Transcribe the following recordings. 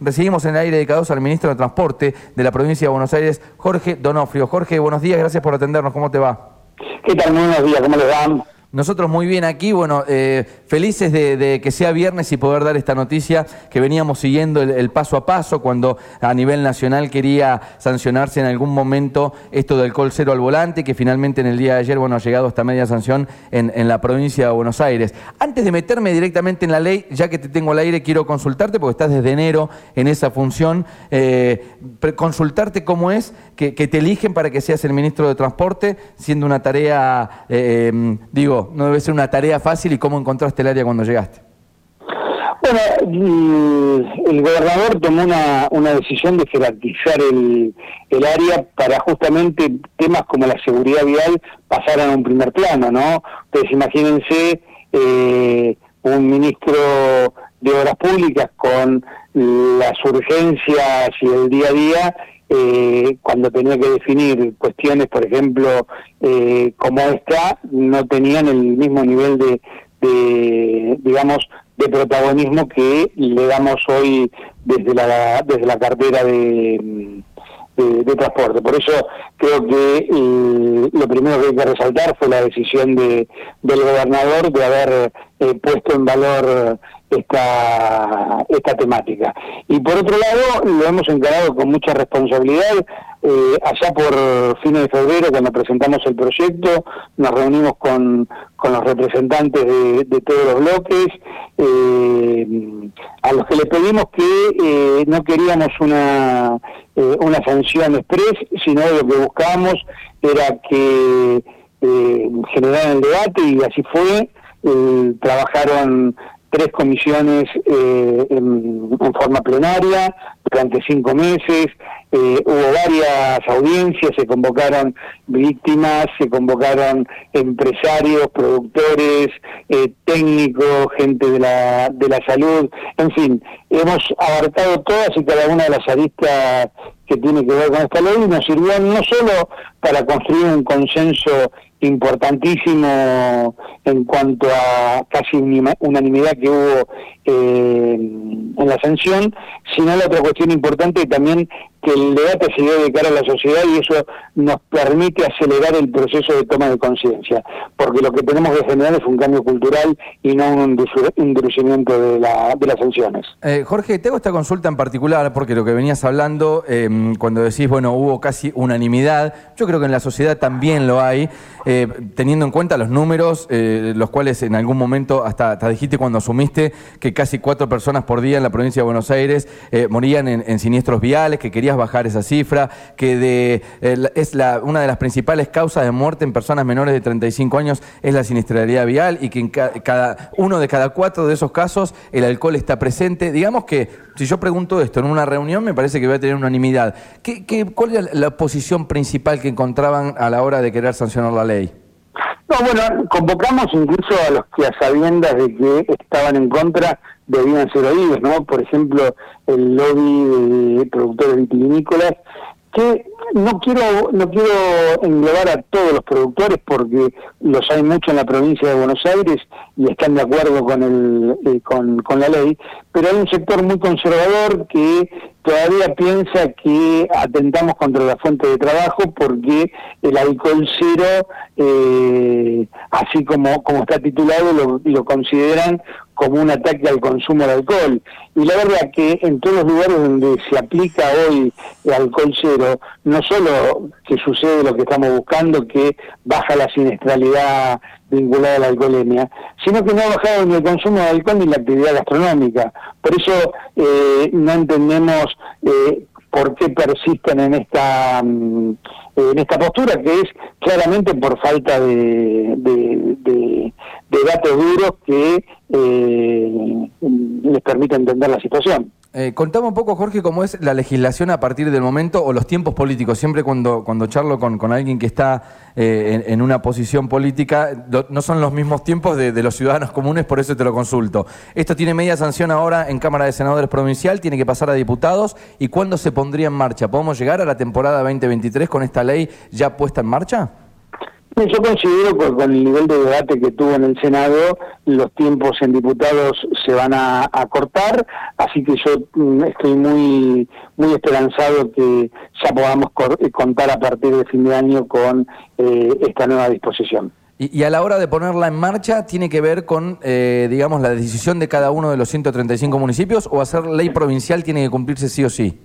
Recibimos en el aire dedicados al ministro de Transporte de la provincia de Buenos Aires, Jorge Donofrio. Jorge, buenos días, gracias por atendernos. ¿Cómo te va? ¿Qué tal? Buenos días, ¿cómo les va? Nosotros muy bien aquí, bueno, eh, felices de, que sea viernes y poder dar esta noticia que veníamos siguiendo el, paso a paso cuando a nivel nacional quería sancionarse en algún momento esto del col cero al volante, que finalmente en el día de ayer, bueno, ha llegado hasta media sanción en, la provincia de Buenos Aires. Antes de meterme directamente en la ley, ya que te tengo al aire, quiero consultarte, porque estás desde enero en esa función, eh, consultarte cómo es que, te eligen para que seas el ministro de Transporte, siendo una tarea, eh, em, no debe ser una tarea fácil y cómo encontraste el área cuando llegaste. Bueno, el gobernador tomó una, decisión de jerarquizar el, área para justamente temas como la seguridad vial pasaran a un primer plano, ¿no? Ustedes imagínense eh, un ministro de Obras Públicas con las urgencias y el día a día eh, cuando tenía que definir cuestiones, por ejemplo, eh, como esta, no tenían el mismo nivel de, digamos, de protagonismo que le damos hoy desde la, desde la cartera de, de, transporte. Por eso creo que eh, lo primero que hay que resaltar fue la decisión de, del gobernador de haber eh, puesto en valor esta, esta temática. Y por otro lado, lo hemos encarado con mucha responsabilidad. Eh, allá por fines de febrero, cuando presentamos el proyecto, nos reunimos con, con los representantes de, todos los bloques, eh, a los que le pedimos que eh, no queríamos una, una sanción express, sino lo que buscábamos era que generaran el debate y así fue. trabajaron tres comisiones eh, en, forma plenaria durante cinco meses, eh, hubo varias audiencias, se convocaron víctimas, se convocaron empresarios, productores, eh, técnicos, gente de la, de la salud, en fin, hemos abarcado todas y cada una de las aristas que tiene que ver con esta ley. Y nos sirvió no solo para construir un consenso importantísimo en cuanto a casi unanimidad que hubo eh, en la sanción, sino la otra cuestión importante también que el debate se debe de cara a la sociedad y eso nos permite acelerar el proceso de toma de conciencia, porque lo que tenemos que generar es un cambio cultural y no un endurecimiento de, la, de las sanciones. Eh, Jorge, tengo esta consulta en particular porque lo que venías hablando, em, cuando decís, bueno, hubo casi unanimidad, yo creo que en la sociedad también lo hay, eh, teniendo en cuenta los números, eh, los cuales en algún momento, hasta, dijiste cuando asumiste que casi cuatro personas por día en la provincia de Buenos Aires morían en, en siniestros viales, que bajar esa cifra, que de, es la, una de las principales causas de muerte en personas menores de 35 años es la siniestralidad vial y que en cada, uno de cada cuatro de esos casos el alcohol está presente. Digamos que si yo pregunto esto en una reunión me parece que voy a tener unanimidad. ¿Qué, qué, cuál es la posición principal que encontraban a la hora de querer sancionar la ley? No, bueno, convocamos incluso a los que a sabiendas de que estaban en contra debían ser oídos, ¿no? Por ejemplo, el lobby de productores vitivinícolas, que no quiero no quiero englobar a todos los productores porque los hay mucho en la provincia de Buenos Aires y están de acuerdo con el eh, con, con la ley, pero hay un sector muy conservador que todavía piensa que atentamos contra la fuente de trabajo porque el alcohol cero, eh, así como, como está titulado, lo, lo, consideran como un ataque al consumo de alcohol. Y la verdad que en todos los lugares donde se aplica hoy el alcohol cero, no solo que sucede lo que estamos buscando, que baja la siniestralidad vinculada a la alcoholemia, sino que no ha bajado ni el consumo de alcohol ni la actividad gastronómica. Por eso eh, no entendemos eh, por qué persisten en esta mm, en esta postura que es claramente por falta de, de, datos duros que eh, les permite entender la situación. Eh, contame un poco, Jorge, cómo es la legislación a partir del momento o los tiempos políticos. Siempre cuando, cuando charlo con, con alguien que está eh, en, una posición política, no son los mismos tiempos de, los ciudadanos comunes, por eso te lo consulto. Esto tiene media sanción ahora en Cámara de Senadores Provincial, tiene que pasar a diputados. ¿Y cuándo se pondría en marcha? ¿Podemos llegar a la temporada 2023 con esta ley ya puesta en marcha? Yo considero que con el nivel de debate que tuvo en el Senado, los tiempos en diputados se van a, cortar, así que yo mm, estoy muy muy esperanzado que ya podamos eh, contar a partir de fin de año con eh, esta nueva disposición. Y, a la hora de ponerla en marcha, ¿tiene que ver con, eh, digamos, la decisión de cada uno de los 135 municipios o hacer ley provincial tiene que cumplirse sí o sí?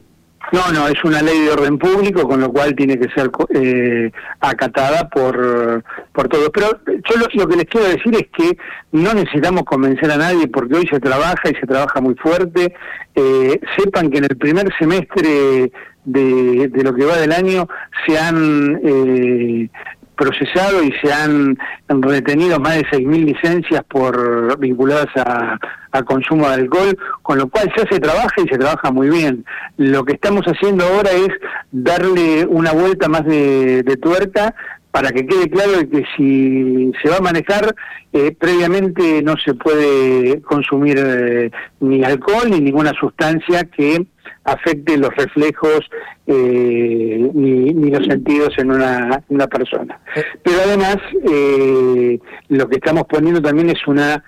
No, no, es una ley de orden público, con lo cual tiene que ser eh, acatada por, por todos. Pero yo lo, que les quiero decir es que no necesitamos convencer a nadie porque hoy se trabaja y se trabaja muy fuerte. Eh, sepan que en el primer semestre de, lo que va del año se han eh, procesado y se han retenido más de 6.000 licencias por vinculadas a, consumo de alcohol, con lo cual ya se trabaja y se trabaja muy bien. Lo que estamos haciendo ahora es darle una vuelta más de, de tuerca para que quede claro que si se va a manejar, eh, previamente no se puede consumir eh, ni alcohol ni ninguna sustancia que afecte los reflejos eh, ni, los sentidos en una, una persona. Pero además, lo que estamos poniendo también es una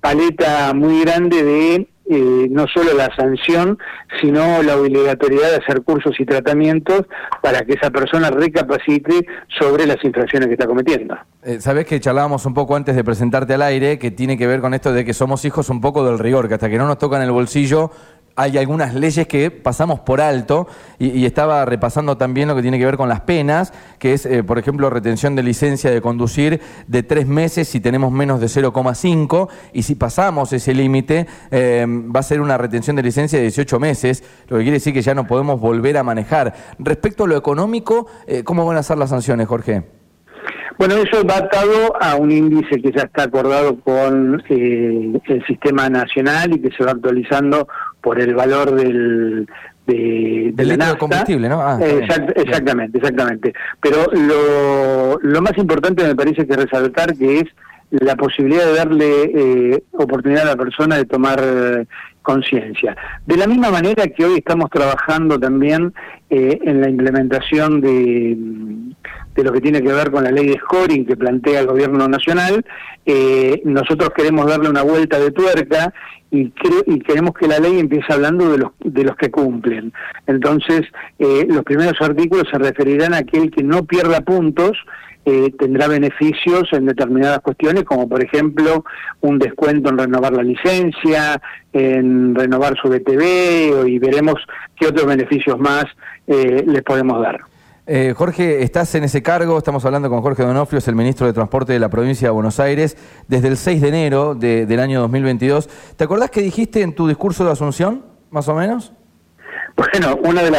paleta muy grande de eh, no solo la sanción, sino la obligatoriedad de hacer cursos y tratamientos para que esa persona recapacite sobre las infracciones que está cometiendo. Eh, Sabés que charlábamos un poco antes de presentarte al aire, que tiene que ver con esto de que somos hijos un poco del rigor, que hasta que no nos tocan el bolsillo hay algunas leyes que pasamos por alto y, estaba repasando también lo que tiene que ver con las penas, que es, eh, por ejemplo, retención de licencia de conducir de tres meses si tenemos menos de 0,5 y si pasamos ese límite eh, va a ser una retención de licencia de 18 meses, lo que quiere decir que ya no podemos volver a manejar. Respecto a lo económico, eh, ¿cómo van a ser las sanciones, Jorge? Bueno, eso va atado a un índice que ya está acordado con el sistema nacional y que se va actualizando por el valor del, de, de la combustible, ¿no? Ah, exactamente, exactamente. Pero lo, lo más importante me parece que resaltar que es la posibilidad de darle eh, oportunidad a la persona de tomar conciencia. De la misma manera que hoy estamos trabajando también eh, en la implementación de, de, lo que tiene que ver con la ley de scoring que plantea el gobierno nacional, nosotros queremos darle una vuelta de tuerca y, y queremos que la ley empiece hablando de los, de los que cumplen. Entonces, los primeros artículos se referirán a aquel que no pierda puntos eh, tendrá beneficios en determinadas cuestiones, como por ejemplo un descuento en renovar la licencia, en renovar su BTV, y veremos qué otros beneficios más eh, les podemos dar. Eh, Jorge, estás en ese cargo, estamos hablando con Jorge Donofrio, es el ministro de Transporte de la provincia de Buenos Aires, desde el 6 de enero del año 2022. ¿Te acordás que dijiste en tu discurso de Asunción, más o menos? Bueno, una de,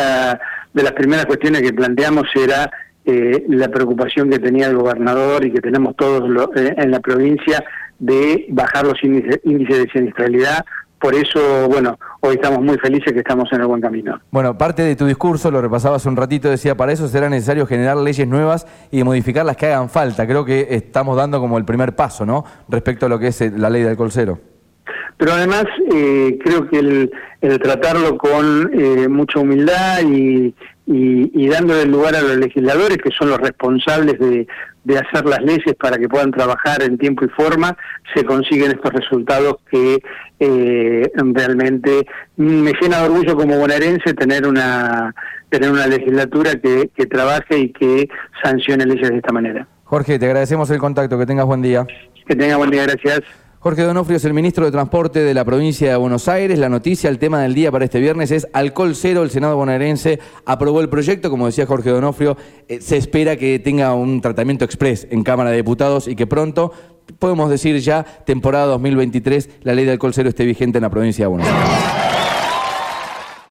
de las primeras cuestiones que planteamos era eh, la preocupación que tenía el gobernador y que tenemos todos eh, en la provincia de bajar los índices, de siniestralidad. Por eso, bueno, hoy estamos muy felices que estamos en el buen camino. Bueno, parte de tu discurso, lo repasaba hace un ratito, decía, para eso será necesario generar leyes nuevas y modificar las que hagan falta. Creo que estamos dando como el primer paso, ¿no? Respecto a lo que es eh, la ley del alcohol cero. Pero además creo que el, tratarlo con mucha humildad y, y, dándole lugar a los legisladores, que son los responsables de, hacer las leyes para que puedan trabajar en tiempo y forma, se consiguen estos resultados que eh, realmente me llena de orgullo como bonaerense tener una tener una legislatura que, que trabaje y que sancione leyes de esta manera. Jorge, te agradecemos el contacto, que tengas buen día. Que tengas buen día, gracias. Jorge Donofrio es el ministro de Transporte de la provincia de Buenos Aires. La noticia, el tema del día para este viernes es alcohol cero. El Senado bonaerense aprobó el proyecto. Como decía Jorge Donofrio, eh, se espera que tenga un tratamiento express en Cámara de Diputados y que pronto, podemos decir ya, temporada 2023, la ley de alcohol cero esté vigente en la provincia de Buenos Aires.